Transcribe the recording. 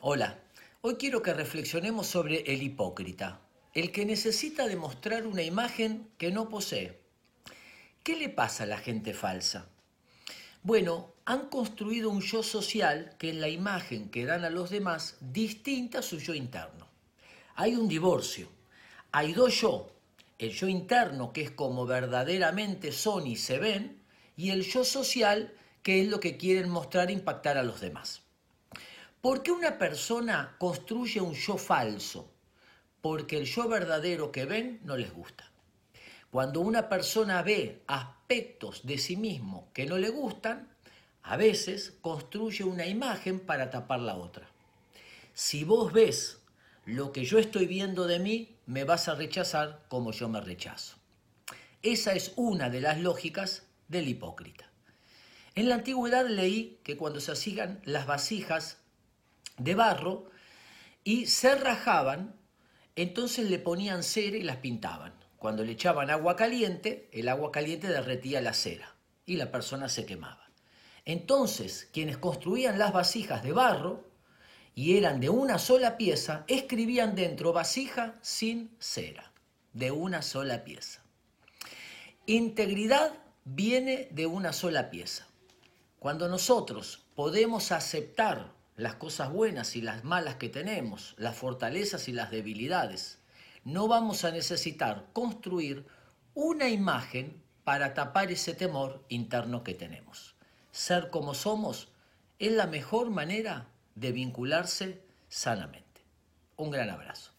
Hola, hoy quiero que reflexionemos sobre el hipócrita, el que necesita demostrar una imagen que no posee. ¿Qué le pasa a la gente falsa? Bueno, han construido un yo social que es la imagen que dan a los demás distinta a su yo interno. Hay un divorcio, hay dos yo, el yo interno que es como verdaderamente son y se ven, y el yo social que es lo que quieren mostrar e impactar a los demás. ¿Por qué una persona construye un yo falso? Porque el yo verdadero que ven no les gusta. Cuando una persona ve aspectos de sí mismo que no le gustan, a veces construye una imagen para tapar la otra. Si vos ves lo que yo estoy viendo de mí, me vas a rechazar como yo me rechazo. Esa es una de las lógicas del hipócrita. En la antigüedad leí que cuando se hacían las vasijas de barro y se rajaban, entonces le ponían cera y las pintaban. Cuando le echaban agua caliente, el agua caliente derretía la cera y la persona se quemaba. Entonces, quienes construían las vasijas de barro y eran de una sola pieza, escribían dentro vasija sin cera, de una sola pieza. Integridad viene de una sola pieza. Cuando nosotros podemos aceptar las cosas buenas y las malas que tenemos, las fortalezas y las debilidades. No vamos a necesitar construir una imagen para tapar ese temor interno que tenemos. Ser como somos es la mejor manera de vincularse sanamente. Un gran abrazo.